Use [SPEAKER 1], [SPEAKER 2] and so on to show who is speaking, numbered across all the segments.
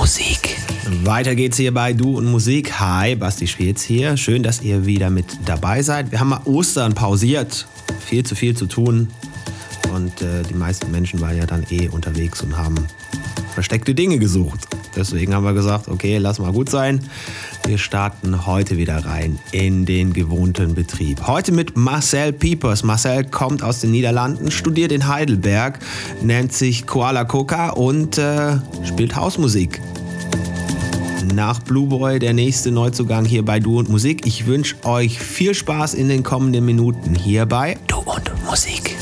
[SPEAKER 1] Musik. Weiter geht's hier bei Du und Musik. Hi, Basti Schwitz hier. Schön, dass ihr wieder mit dabei seid. Wir haben mal Ostern pausiert. Viel zu viel zu tun. Und äh, die meisten Menschen waren ja dann eh unterwegs und haben versteckte Dinge gesucht. Deswegen haben wir gesagt, okay, lass mal gut sein. Wir starten heute wieder rein in den gewohnten Betrieb. Heute mit Marcel Piepers. Marcel kommt aus den Niederlanden, studiert in Heidelberg, nennt sich Koala Coca und äh, spielt Hausmusik. Nach Blue Boy der nächste Neuzugang hier bei Du und Musik. Ich wünsche euch viel Spaß in den kommenden Minuten hier bei Du und Musik.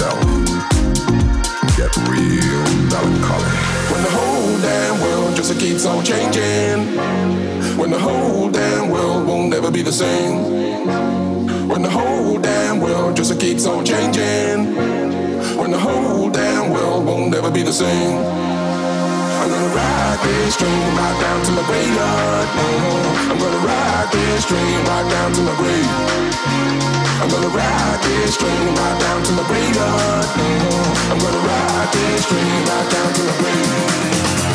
[SPEAKER 1] yourself get real melancholy.
[SPEAKER 2] When the whole damn world just keeps on changing. When the whole damn world won't never be the same. When the whole damn world just keeps on changing. When the whole damn world won't never be the same. I'm gonna ride this train right down to my graveyard. Oh, I'm gonna ride this train right down to my grave. I'm gonna ride this train right down to my graveyard. Oh, I'm gonna ride this train right down to my grave.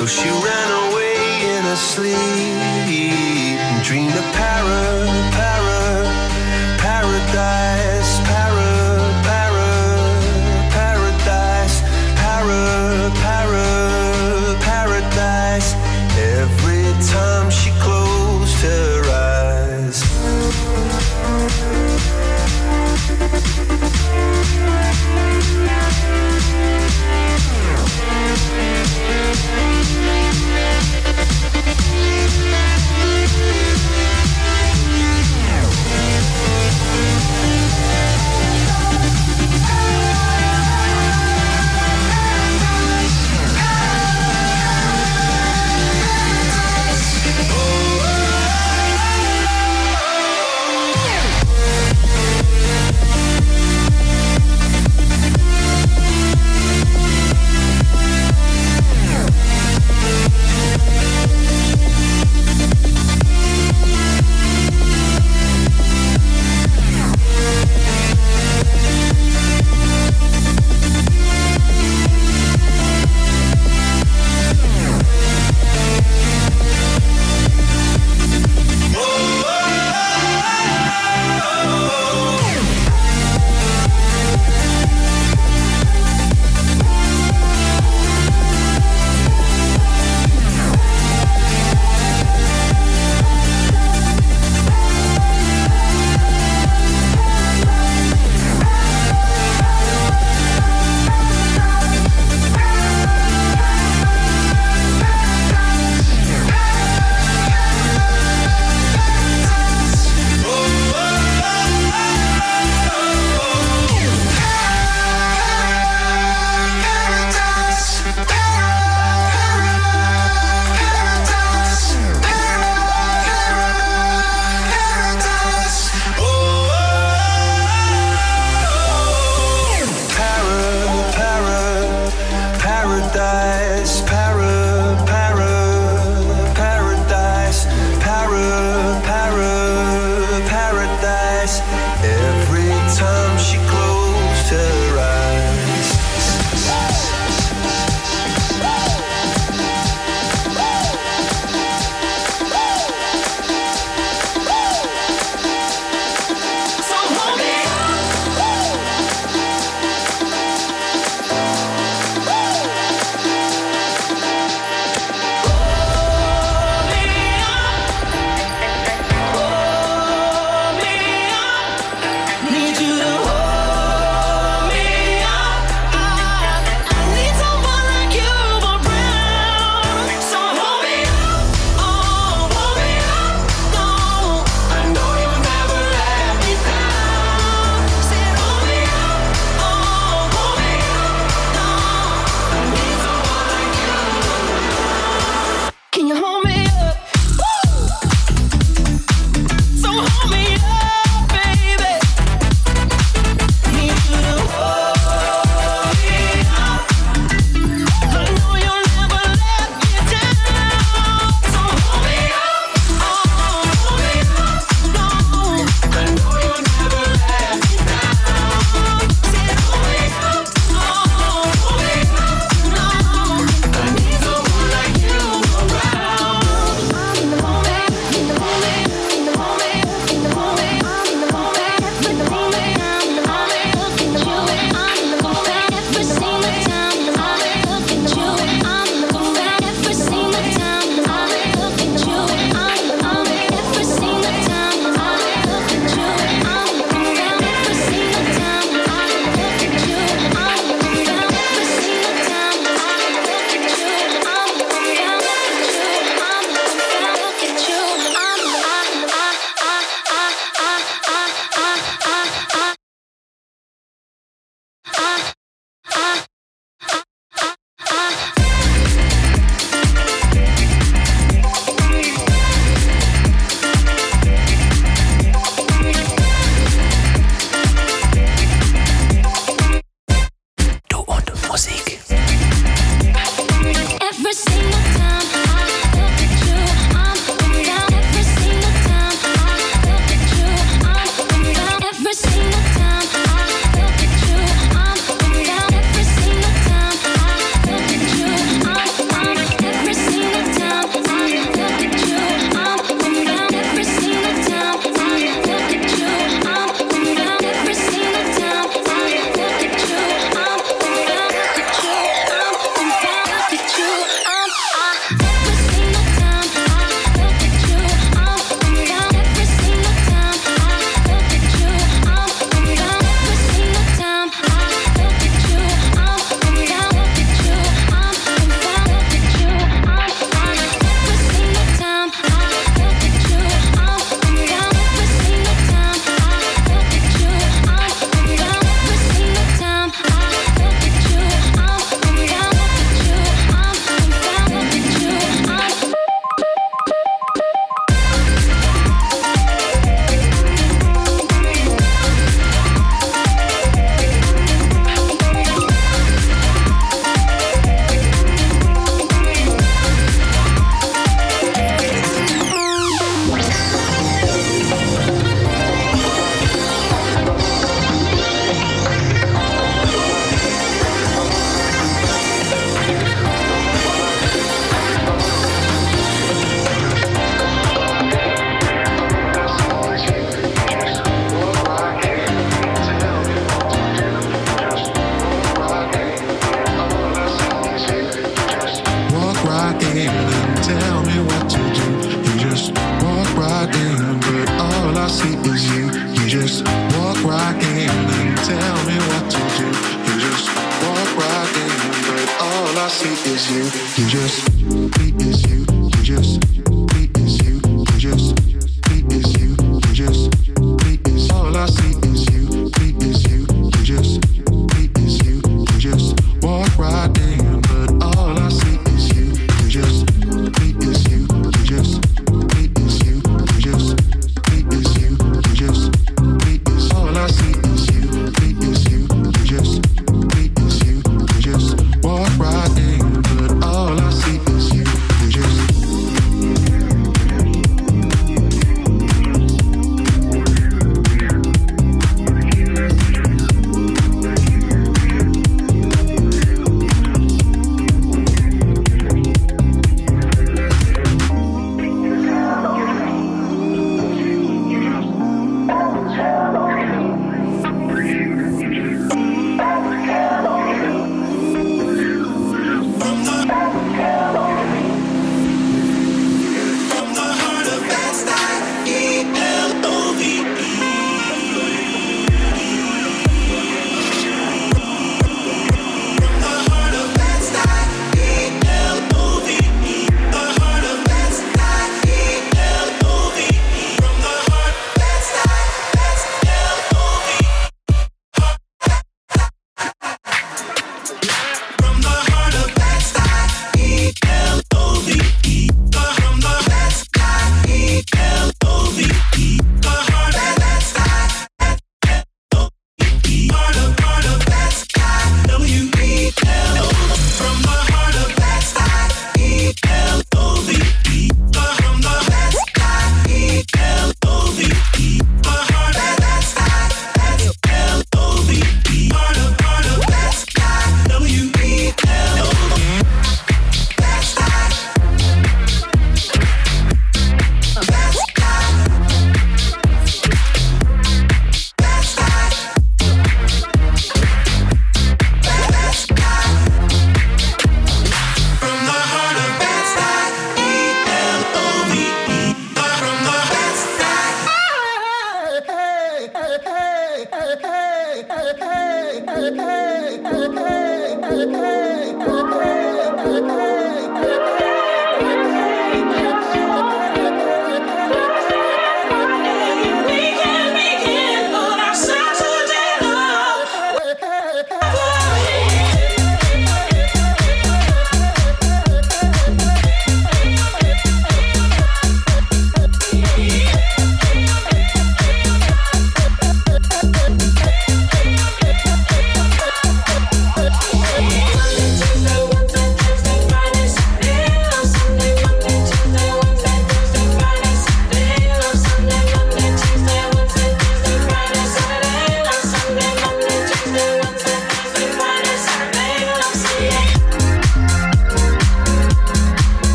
[SPEAKER 3] So she ran away in her sleep and
[SPEAKER 4] dreamed of Paris.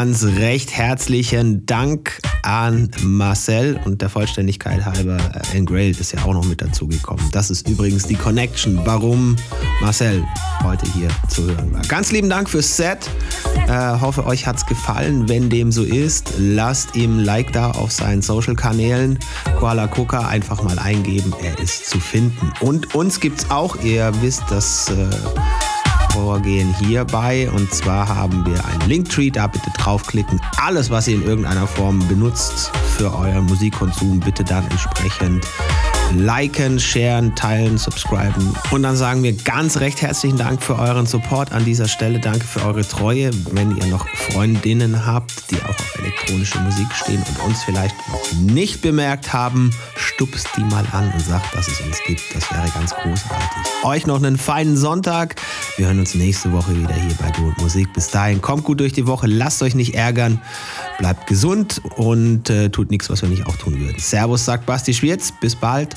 [SPEAKER 1] Ganz recht herzlichen Dank an Marcel und der Vollständigkeit halber äh, Engrailed ist ja auch noch mit dazugekommen. Das ist übrigens die Connection, warum Marcel heute hier zu hören war. Ganz lieben Dank fürs Set. Äh, hoffe, euch hat's gefallen. Wenn dem so ist, lasst ihm Like da auf seinen Social-Kanälen. Koala Coca einfach mal eingeben, er ist zu finden. Und uns gibt's auch, ihr wisst, dass äh, Vorgehen hierbei. Und zwar haben wir einen Linktree, da bitte draufklicken. Alles, was ihr in irgendeiner Form benutzt für euren Musikkonsum, bitte dann entsprechend liken, sharen, teilen, subscriben. Und dann sagen wir ganz recht herzlichen Dank für euren Support an dieser Stelle. Danke für eure Treue. Wenn ihr noch Freundinnen habt, die auch auf elektronische Musik stehen und uns vielleicht noch nicht bemerkt haben, stupst die mal an und sagt, dass es uns gibt. Das wäre ganz großartig. Euch noch einen feinen Sonntag. Wir hören uns nächste Woche wieder hier bei Du und Musik. Bis dahin, kommt gut durch die Woche, lasst euch nicht ärgern, bleibt gesund und äh, tut nichts, was wir nicht auch tun würden. Servus, sagt Basti Schwierz. Bis bald.